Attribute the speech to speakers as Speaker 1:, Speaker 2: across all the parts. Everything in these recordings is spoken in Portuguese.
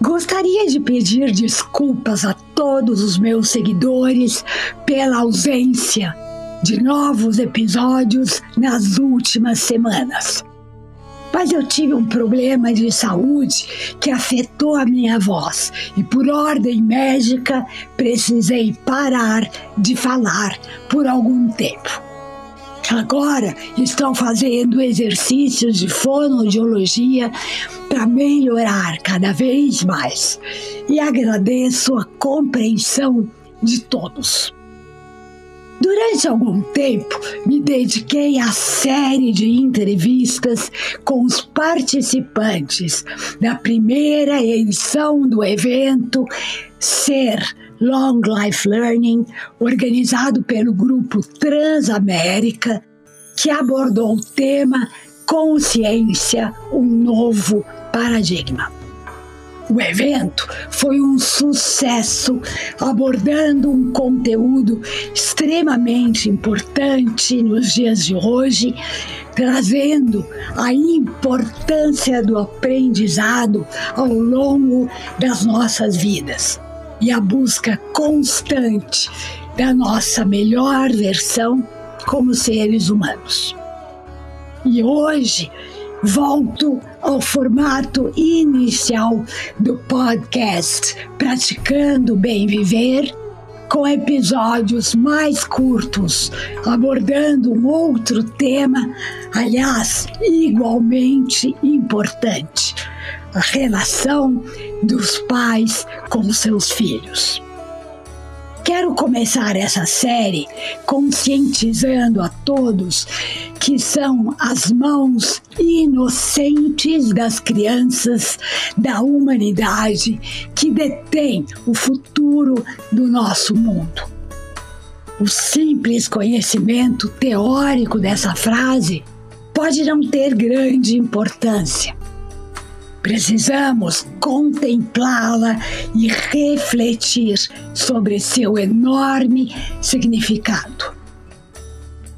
Speaker 1: Gostaria de pedir desculpas a todos os meus seguidores pela ausência de novos episódios nas últimas semanas. Mas eu tive um problema de saúde que afetou a minha voz e, por ordem médica, precisei parar de falar por algum tempo. Agora estão fazendo exercícios de fonoaudiologia para melhorar cada vez mais e agradeço a compreensão de todos. Durante algum tempo, me dediquei a série de entrevistas com os participantes da primeira edição do evento Ser Long Life Learning, organizado pelo grupo Transamérica, que abordou o tema Consciência, um novo paradigma. O evento foi um sucesso, abordando um conteúdo extremamente importante nos dias de hoje, trazendo a importância do aprendizado ao longo das nossas vidas e a busca constante da nossa melhor versão como seres humanos. E hoje volto ao formato inicial do podcast Praticando Bem Viver, com episódios mais curtos, abordando um outro tema, aliás, igualmente importante: a relação dos pais com seus filhos. Quero começar essa série conscientizando a todos que são as mãos inocentes das crianças da humanidade que detêm o futuro do nosso mundo. O simples conhecimento teórico dessa frase pode não ter grande importância Precisamos contemplá-la e refletir sobre seu enorme significado.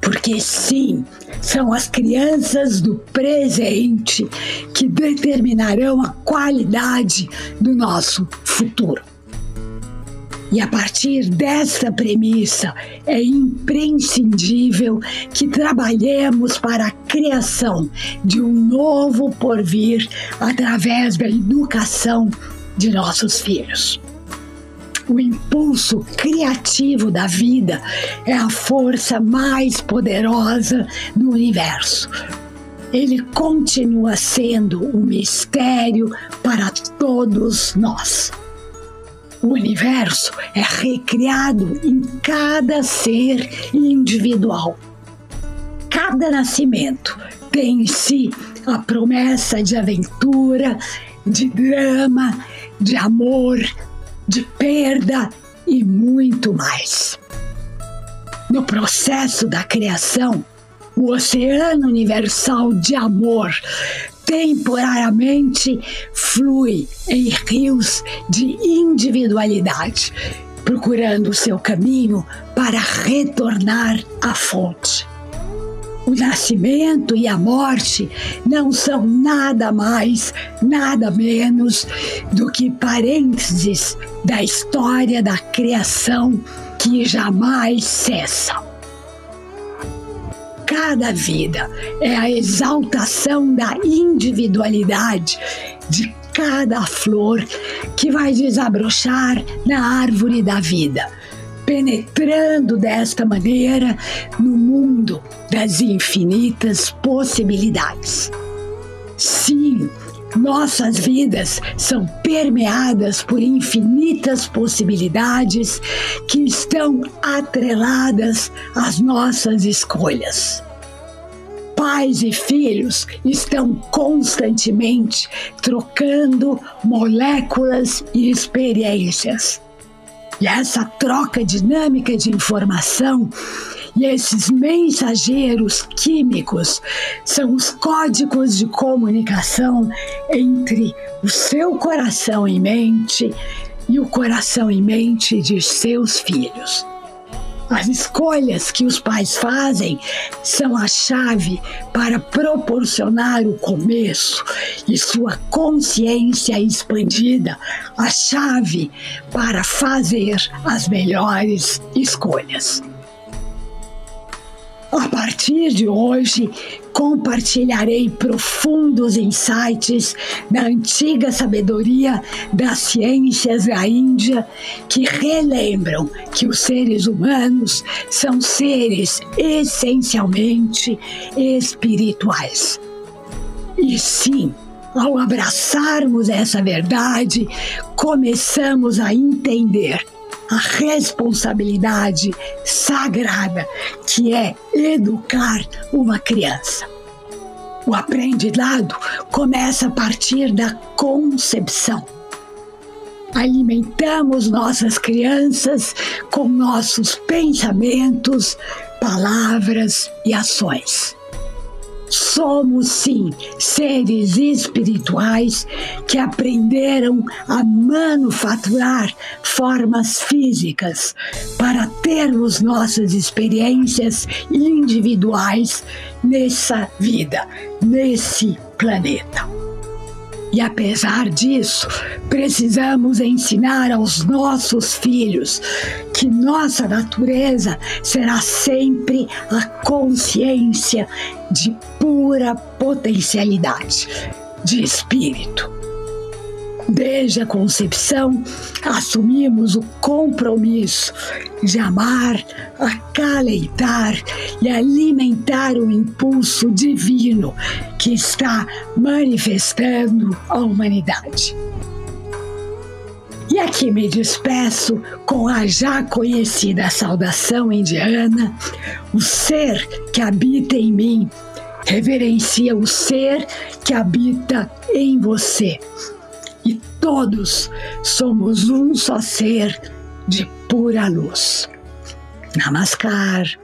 Speaker 1: Porque, sim, são as crianças do presente que determinarão a qualidade do nosso futuro. E a partir dessa premissa, é imprescindível que trabalhemos para a criação de um novo porvir através da educação de nossos filhos. O impulso criativo da vida é a força mais poderosa do universo. Ele continua sendo um mistério para todos nós. O universo é recriado em cada ser individual. Cada nascimento tem em si a promessa de aventura, de drama, de amor, de perda e muito mais. No processo da criação, o oceano universal de amor temporariamente flui em rios de individualidade, procurando o seu caminho para retornar à fonte. O nascimento e a morte não são nada mais, nada menos do que parênteses da história da criação que jamais cessam cada vida é a exaltação da individualidade de cada flor que vai desabrochar na árvore da vida, penetrando desta maneira no mundo das infinitas possibilidades. Sim, nossas vidas são permeadas por infinitas possibilidades que estão atreladas às nossas escolhas. pais e filhos estão constantemente trocando moléculas e experiências. E essa troca dinâmica de informação e esses mensageiros químicos são os códigos de comunicação entre o seu coração e mente e o coração e mente de seus filhos. As escolhas que os pais fazem são a chave para proporcionar o começo e sua consciência expandida, a chave para fazer as melhores escolhas. A partir de hoje, compartilharei profundos insights da antiga sabedoria das ciências da Índia que relembram que os seres humanos são seres essencialmente espirituais. E sim, ao abraçarmos essa verdade, começamos a entender a responsabilidade sagrada que é educar uma criança. O aprendizado começa a partir da concepção. Alimentamos nossas crianças com nossos pensamentos, palavras e ações. Somos sim seres espirituais que aprenderam a manufaturar formas físicas para termos nossas experiências individuais nessa vida, nesse planeta. E apesar disso, precisamos ensinar aos nossos filhos que nossa natureza será sempre a consciência de pura potencialidade, de espírito. Desde a concepção, assumimos o compromisso de amar, acalentar e alimentar o impulso divino que está manifestando a humanidade. E aqui me despeço com a já conhecida saudação indiana: o ser que habita em mim reverencia o ser que habita em você todos somos um só ser de pura luz. Namaskar.